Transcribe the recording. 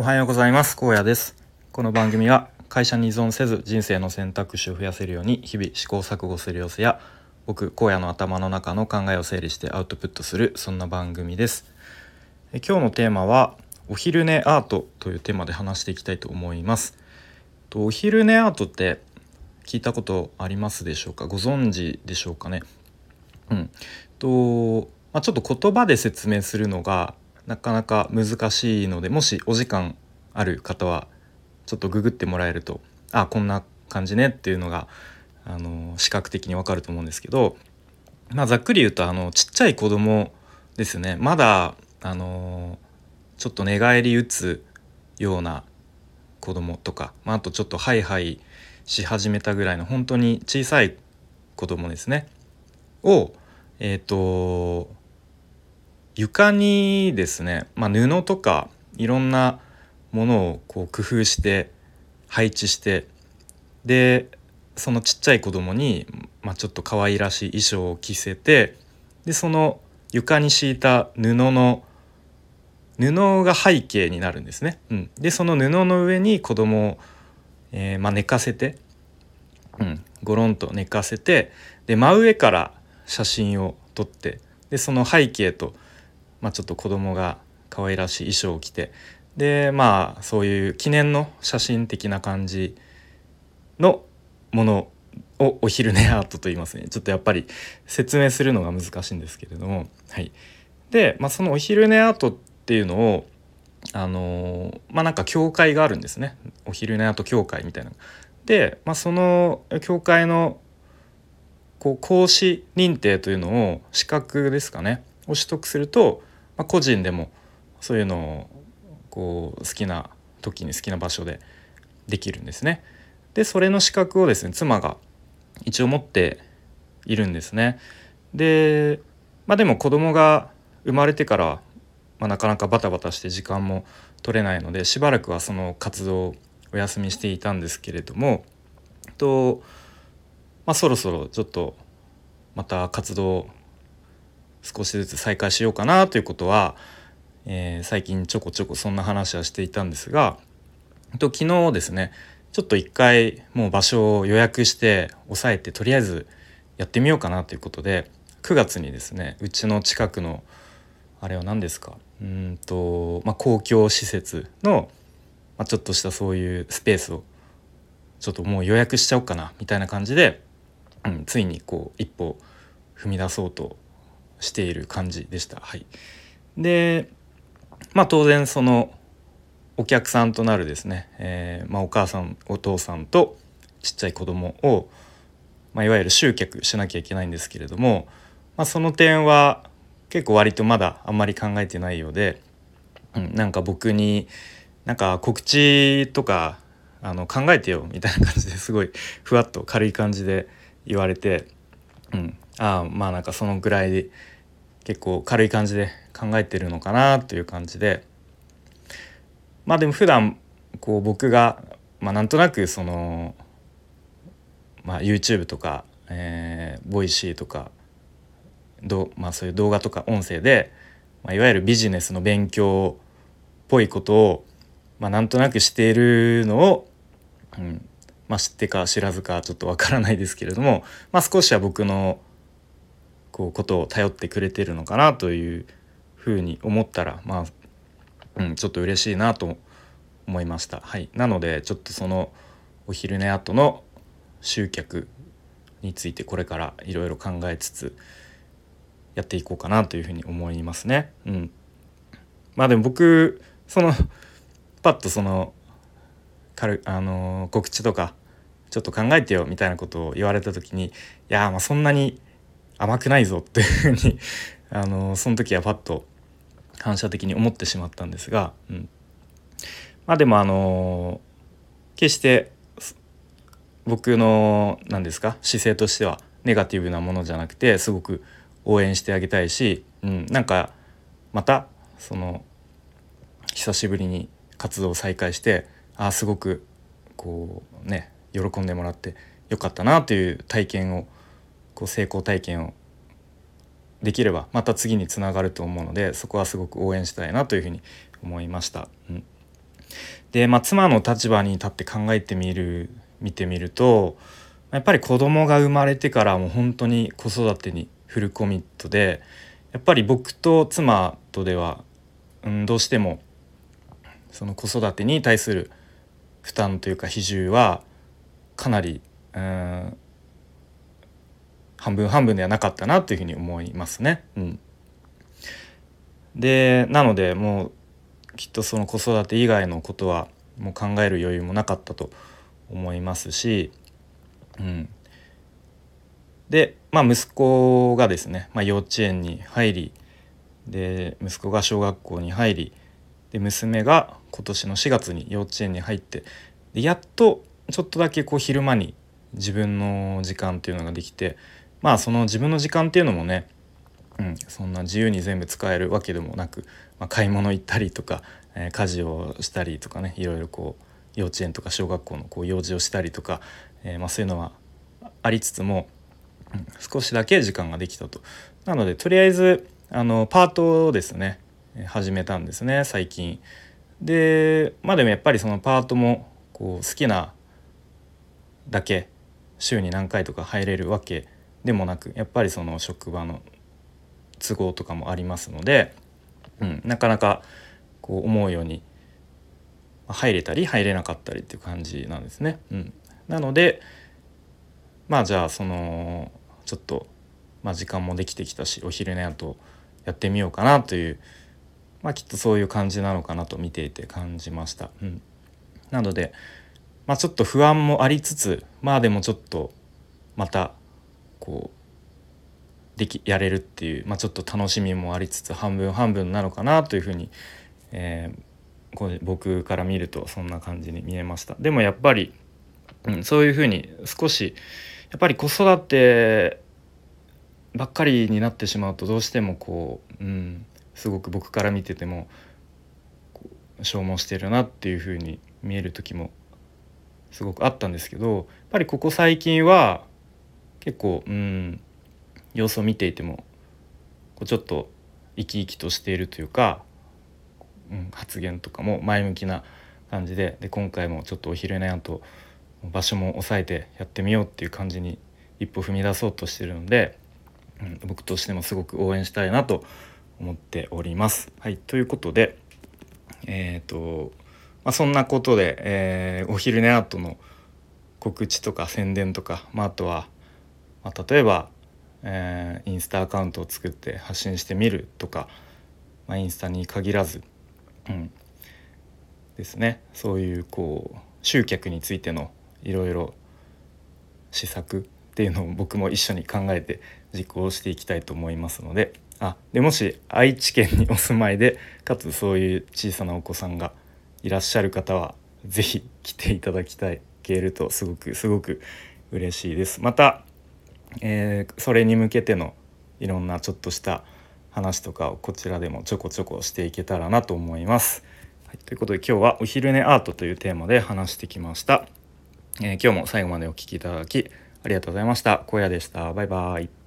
おはようございます。高野です。この番組は会社に依存せず人生の選択肢を増やせるように日々試行錯誤する様子や僕荒野の頭の中の考えを整理してアウトプットするそんな番組です。え今日のテーマはお昼寝アートというテーマで話していきたいと思います。とお昼寝アートって聞いたことありますでしょうか？ご存知でしょうかね？うん。と、まあ、ちょっと言葉で説明するのがなかなか難しいのでもしお時間ある方はちょっとググってもらえるとあこんな感じねっていうのがあの視覚的にわかると思うんですけど、まあ、ざっくり言うとあのちっちゃい子供ですね。まだあのちょっと寝返り打つような子供とか、まあ、あとちょっとハイハイし始めたぐらいの本当に小さい子供ですね。をえっ、ー、と床にですね、まあ、布とかいろんなものをこう工夫して配置してでそのちっちゃい子供にまあ、ちょっと可愛らしい衣装を着せてでその床に敷いた布の布が背景になるんですね。うん、でその布の上に子供を、えーまあ、寝かせて、うん、ゴロンと寝かせてで真上から写真を撮ってでその背景とまあ、ちょっと子供が可愛らしい衣装を着てでまあそういう記念の写真的な感じのものをお昼寝アートと言いますね。ちょっとやっぱり説明するのが難しいんですけれども。はい。で、まあ、そのお昼寝アートっていうのをあのまあなんか教会があるんですね。お昼寝アート協会みたいな。で、まあ、その教会のこう講師認定というのを資格ですかね。を取得するとまあ、個人でもそういうのをこう好きな時に好きな場所でできるんですね。でそれの資格をですね妻が一応持っているんですね。でまあでも子供が生まれてから、まあ、なかなかバタバタして時間も取れないのでしばらくはその活動をお休みしていたんですけれどもと、まあ、そろそろちょっとまた活動少しずつ再開しようかなということは、えー、最近ちょこちょこそんな話はしていたんですがと昨日ですねちょっと一回もう場所を予約して押さえてとりあえずやってみようかなということで9月にですねうちの近くのあれは何ですかうんと、まあ、公共施設の、まあ、ちょっとしたそういうスペースをちょっともう予約しちゃおうかなみたいな感じで、うん、ついにこう一歩踏み出そうとしている感じでした。はい、でまあ当然そのお客さんとなるですね、えー、まあ、お母さんお父さんとちっちゃい子供を、まあ、いわゆる集客しなきゃいけないんですけれども、まあ、その点は結構割とまだあんまり考えてないようで、うん、なんか僕になんか告知とかあの考えてよみたいな感じですごいふわっと軽い感じで言われて、うん、あまあなんかそのぐらい結構軽い感じで考えてるのかなという感じで。まあでも普段こう僕が、まあ、なんとなくその、まあ、YouTube とか、えー、ボイシーとかど、まあ、そういう動画とか音声で、まあ、いわゆるビジネスの勉強っぽいことを、まあ、なんとなくしているのを、うんまあ、知ってか知らずかちょっとわからないですけれども、まあ、少しは僕のこうことを頼ってくれてるのかなというふうに思ったらまあ、うん、ちょっと嬉しいなと思いました。はい、なのでちょっとそのお昼寝後の集客についてこれからいろいろ考えつつやっていこうかなというふうに思いますね。うん、まあでも僕そのパッとそのるあの告知とかちょっと考えてよみたいなことを言われた時にいやまあそんなに甘くないぞっていうふうに あのその時はパッと反射的に思ってしまったんですが、うん、まあでもあの決して僕の何ですか姿勢としてはネガティブなものじゃなくてすごく応援してあげたいし、うん、なんかまたその久しぶりに活動を再開してあすごくこうね喜んでもらってよかったなという体験をこう成功体験をできればまた次につながると思うのでそこはすごく応援したいなというふうに思いました。うんで、まあ、妻の立場に立って考えてみる見てみるとやっぱり子供が生まれてからもう本当に子育てにフルコミットでやっぱり僕と妻とでは、うん、どうしてもその子育てに対する負担というか比重はかなりうん半分半分ではなかったなというふうに思いますね。うん、でなのでもうきっとその子育て以外のことはもう考える余裕もなかったと思いますし、うん、で、まあ、息子がですね、まあ、幼稚園に入りで息子が小学校に入りで娘が今年の4月に幼稚園に入ってでやっとちょっとだけこう昼間に自分の時間っていうのができてまあその自分の時間っていうのもね、うん、そんな自由に全部使えるわけでもなく、まあ、買い物行ったりとか、えー、家事をしたりとかねいろいろこう幼稚園とか小学校のこう用事をしたりとか、えー、まあ、そういうのはありつつも、うん、少しだけ時間ができたと。なのでとりあえずあのパートをですね始めたんですね最近。でまあでもやっぱりそのパートもこう好きなだけ週に何回とか入れるわけでもなくやっぱりその職場の都合とかもありますので、うん、なかなかこう思うように入れたり入れなかったりっていう感じなんですね。うん、なのでまあじゃあそのちょっと、まあ、時間もできてきたしお昼寝とやってみようかなという、まあ、きっとそういう感じなのかなと見ていて感じました。うん、なので、まあ、ちょっと不安もありつつまあでもちょっとまたこうできやれるっていう、まあ、ちょっと楽しみもありつつ半分半分なのかなというふうに、えー、これ僕から見るとそんな感じに見えました。でもやっぱり、うん、そういうふうに少しやっぱり子育てばっかりになってしまうとどうしてもこう、うん、すごく僕から見てても消耗してるなっていうふうに見える時もすごくあったんですけどやっぱりここ最近は結構うん様子を見ていてもこうちょっと生き生きとしているというか、うん、発言とかも前向きな感じでで今回もちょっとお昼寝やと場所も抑えてやってみようっていう感じに一歩踏み出そうとしてるので、うん、僕としてもすごく応援したいなと思っております。はい、ということでえ、ー、と、まあ、そんなことで、えー、お昼寝アートの告知とか宣伝とか、まあ、あとはまあ、例えば、えー、インスタアカウントを作って発信してみるとか、まあ、インスタに限らず、うん、ですね。そういうこう集客についてのいろいろ施策っていうのを僕も一緒に考えて実行していきたいと思いますので。あでもし愛知県にお住まいでかつそういう小さなお子さんがいらっしゃる方は是非来ていただきたいけるとすごくすごく嬉しいです。またえー、それに向けてのいろんなちょっとした話とかをこちらでもちょこちょこしていけたらなと思います。はい、ということで今日は「お昼寝アート」というテーマで話してきました。えー、今日も最後までお聴きいただきありがとうございました。荒野でした。バイバイ。